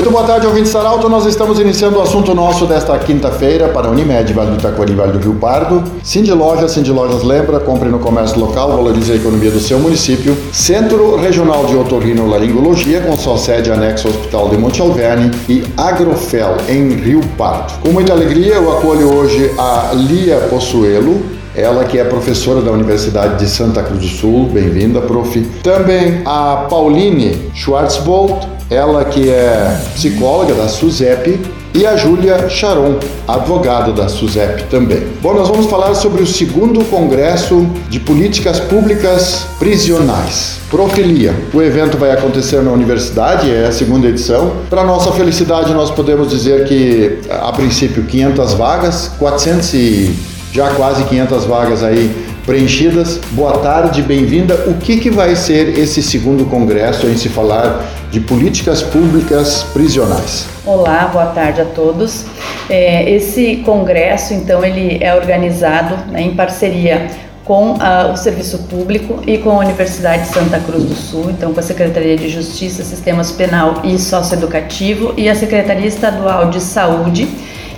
Muito boa tarde, ouvintes Saralto. Nós estamos iniciando o assunto nosso desta quinta-feira para Unimed, Vale do Itaquari, Vale do Rio Pardo. Cindy Lojas, Cindy Lojas lembra, compre no comércio local, valorize a economia do seu município. Centro Regional de Otorrino Laringologia, com sua sede anexo ao Hospital de Monte Alverne e Agrofel, em Rio Pardo. Com muita alegria, eu acolho hoje a Lia Possuelo, ela que é professora da Universidade de Santa Cruz do Sul, bem-vinda, prof. Também a Pauline Schwarzbold, ela que é psicóloga da SUSEP, e a Júlia Charon, advogada da SUSEP também. Bom, nós vamos falar sobre o segundo Congresso de Políticas Públicas Prisionais. Profilia. O evento vai acontecer na universidade, é a segunda edição. Para nossa felicidade, nós podemos dizer que, a princípio, 500 vagas, 400 e já quase 500 vagas aí preenchidas. Boa tarde, bem-vinda. O que, que vai ser esse segundo congresso em se falar de políticas públicas prisionais? Olá, boa tarde a todos. É, esse congresso, então, ele é organizado né, em parceria com o Serviço Público e com a Universidade de Santa Cruz do Sul, então com a Secretaria de Justiça, Sistemas Penal e Socioeducativo e a Secretaria Estadual de Saúde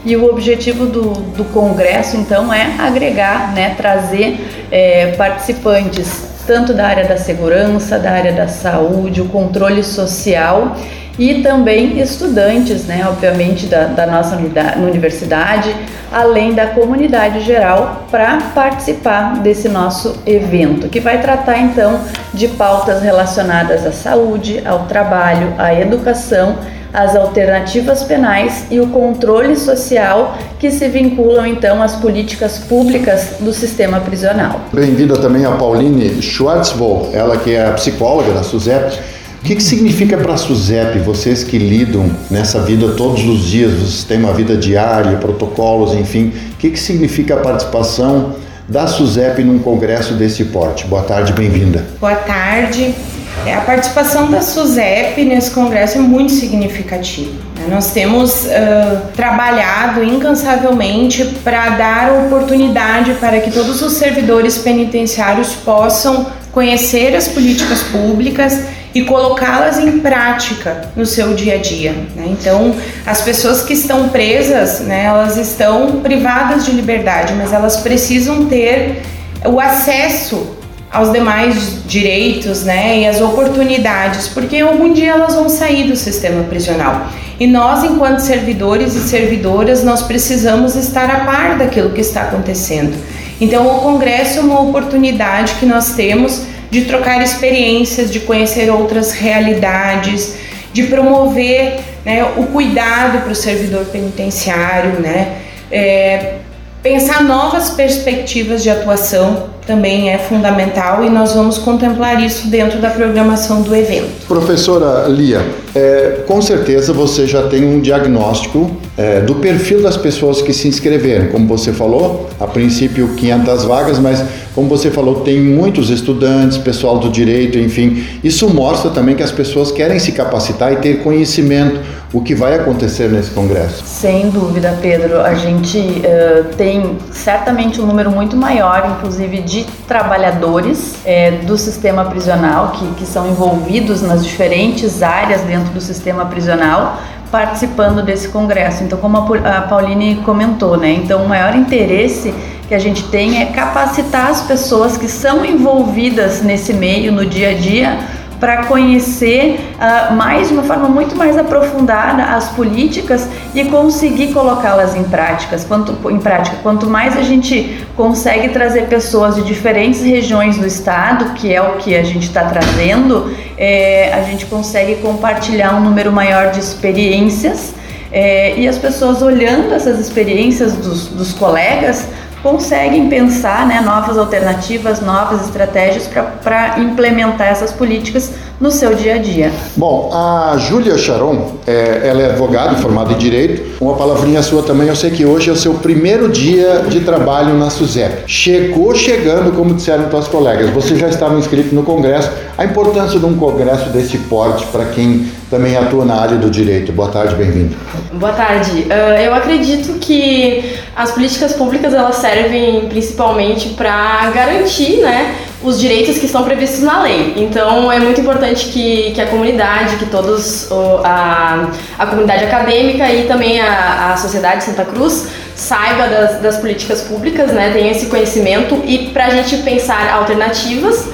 e o objetivo do, do congresso, então, é agregar, né, trazer é, participantes tanto da área da segurança, da área da saúde, o controle social e também estudantes, né, obviamente, da, da nossa universidade, além da comunidade geral, para participar desse nosso evento, que vai tratar então de pautas relacionadas à saúde, ao trabalho, à educação as alternativas penais e o controle social que se vinculam então às políticas públicas do sistema prisional. Bem-vinda também a Pauline Schwartzwald, ela que é a psicóloga da SUSEP. O que, que significa para a SUSEP, vocês que lidam nessa vida todos os dias, vocês têm uma vida diária, protocolos, enfim, o que, que significa a participação da SUSEP num congresso desse porte? Boa tarde, bem-vinda. Boa tarde. É, a participação da SUSEP nesse congresso é muito significativa. Né? Nós temos uh, trabalhado incansavelmente para dar oportunidade para que todos os servidores penitenciários possam conhecer as políticas públicas e colocá-las em prática no seu dia a dia. Né? Então, as pessoas que estão presas, né, elas estão privadas de liberdade, mas elas precisam ter o acesso aos demais direitos, né, e as oportunidades, porque algum dia elas vão sair do sistema prisional. E nós, enquanto servidores e servidoras, nós precisamos estar a par daquilo que está acontecendo. Então, o congresso é uma oportunidade que nós temos de trocar experiências, de conhecer outras realidades, de promover né, o cuidado para o servidor penitenciário, né, é, pensar novas perspectivas de atuação também é fundamental e nós vamos contemplar isso dentro da programação do evento. Professora Lia, é, com certeza você já tem um diagnóstico é, do perfil das pessoas que se inscreveram. Como você falou, a princípio 500 vagas, mas como você falou, tem muitos estudantes, pessoal do direito, enfim. Isso mostra também que as pessoas querem se capacitar e ter conhecimento o que vai acontecer nesse congresso. Sem dúvida, Pedro. A gente uh, tem certamente um número muito maior, inclusive, de trabalhadores é, do sistema prisional que, que são envolvidos nas diferentes áreas dentro do sistema prisional participando desse congresso. Então, como a Pauline comentou, né? Então, o maior interesse que a gente tem é capacitar as pessoas que são envolvidas nesse meio no dia a dia para conhecer uh, mais de uma forma muito mais aprofundada as políticas e conseguir colocá-las em práticas. Quanto em prática, quanto mais a gente consegue trazer pessoas de diferentes regiões do estado, que é o que a gente está trazendo, é, a gente consegue compartilhar um número maior de experiências. É, e as pessoas olhando essas experiências dos, dos colegas conseguem pensar né, novas alternativas, novas estratégias para implementar essas políticas no seu dia a dia. Bom, a Júlia Charon, é, ela é advogada formada em Direito. Uma palavrinha sua também, eu sei que hoje é o seu primeiro dia de trabalho na SUSEP. Chegou chegando, como disseram tuas colegas, você já estava inscrito no Congresso. A importância de um Congresso desse porte para quem também atua na área do direito. Boa tarde, bem-vindo. Boa tarde. Uh, eu acredito que as políticas públicas elas servem principalmente para garantir né, os direitos que estão previstos na lei. Então é muito importante que, que a comunidade, que todos, a, a comunidade acadêmica e também a, a sociedade de Santa Cruz saiba das, das políticas públicas, né, tenha esse conhecimento e para a gente pensar alternativas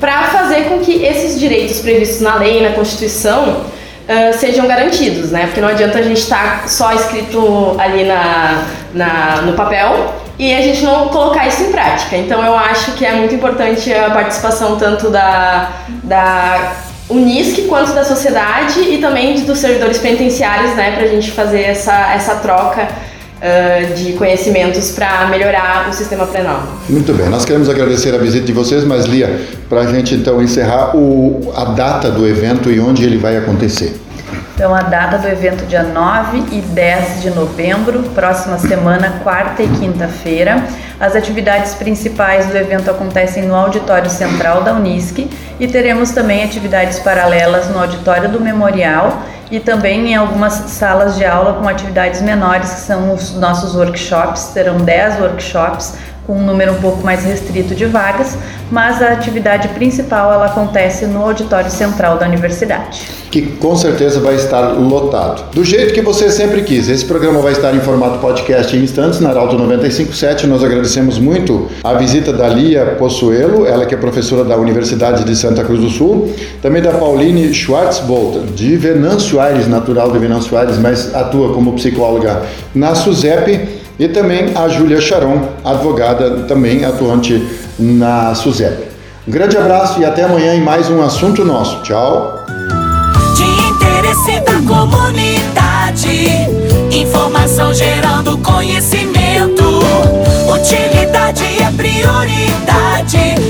para fazer com que esses direitos previstos na lei, na Constituição, uh, sejam garantidos, né? Porque não adianta a gente estar tá só escrito ali na, na, no papel e a gente não colocar isso em prática. Então eu acho que é muito importante a participação tanto da, da Unisc quanto da sociedade e também dos servidores penitenciários, né, para a gente fazer essa, essa troca uh, de conhecimentos para melhorar o sistema penal. Muito bem, nós queremos agradecer a visita de vocês, mas Lia, para a gente então encerrar o, a data do evento e onde ele vai acontecer. Então, a data do evento, dia 9 e 10 de novembro, próxima semana, quarta e quinta-feira. As atividades principais do evento acontecem no Auditório Central da Unisc e teremos também atividades paralelas no Auditório do Memorial e também em algumas salas de aula com atividades menores, que são os nossos workshops. Terão 10 workshops com um número um pouco mais restrito de vagas, mas a atividade principal ela acontece no auditório central da universidade. Que com certeza vai estar lotado. Do jeito que você sempre quis. Esse programa vai estar em formato podcast em instantes na Arauto 957. Nós agradecemos muito a visita da Lia Possuelo, ela que é professora da Universidade de Santa Cruz do Sul, também da Pauline Schwarzbolt, de Venâncio Aires, natural de Venâncio Aires, mas atua como psicóloga na SUSEP e também a Júlia Charon, advogada também atuante na SUSEP. Um grande abraço e até amanhã em mais um assunto nosso. Tchau. De interesse da comunidade, informação gerando conhecimento. Utilidade é prioridade.